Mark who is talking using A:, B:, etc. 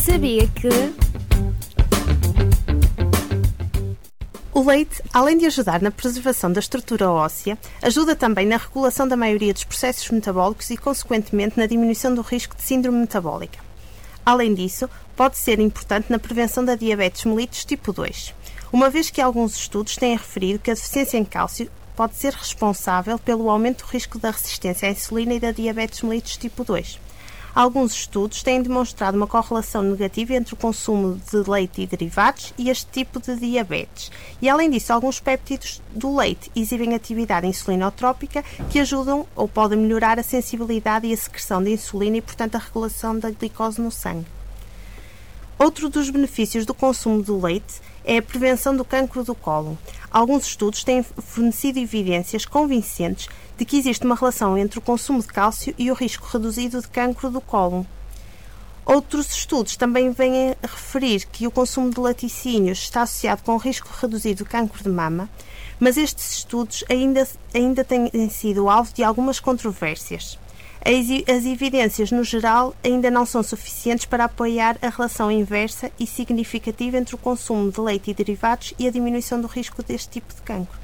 A: sabia que.
B: O leite, além de ajudar na preservação da estrutura óssea, ajuda também na regulação da maioria dos processos metabólicos e, consequentemente, na diminuição do risco de síndrome metabólica. Além disso, pode ser importante na prevenção da diabetes mellitus tipo 2, uma vez que alguns estudos têm referido que a deficiência em cálcio pode ser responsável pelo aumento do risco da resistência à insulina e da diabetes mellitus tipo 2. Alguns estudos têm demonstrado uma correlação negativa entre o consumo de leite e derivados e este tipo de diabetes. E além disso, alguns péptidos do leite exibem atividade insulinotrópica que ajudam ou podem melhorar a sensibilidade e a secreção de insulina e, portanto, a regulação da glicose no sangue. Outro dos benefícios do consumo do leite é a prevenção do cancro do colo. Alguns estudos têm fornecido evidências convincentes de que existe uma relação entre o consumo de cálcio e o risco reduzido de cancro do colo. Outros estudos também vêm referir que o consumo de laticínios está associado com o risco reduzido de cancro de mama, mas estes estudos ainda, ainda têm sido alvo de algumas controvérsias. As evidências, no geral, ainda não são suficientes para apoiar a relação inversa e significativa entre o consumo de leite e derivados e a diminuição do risco deste tipo de cancro.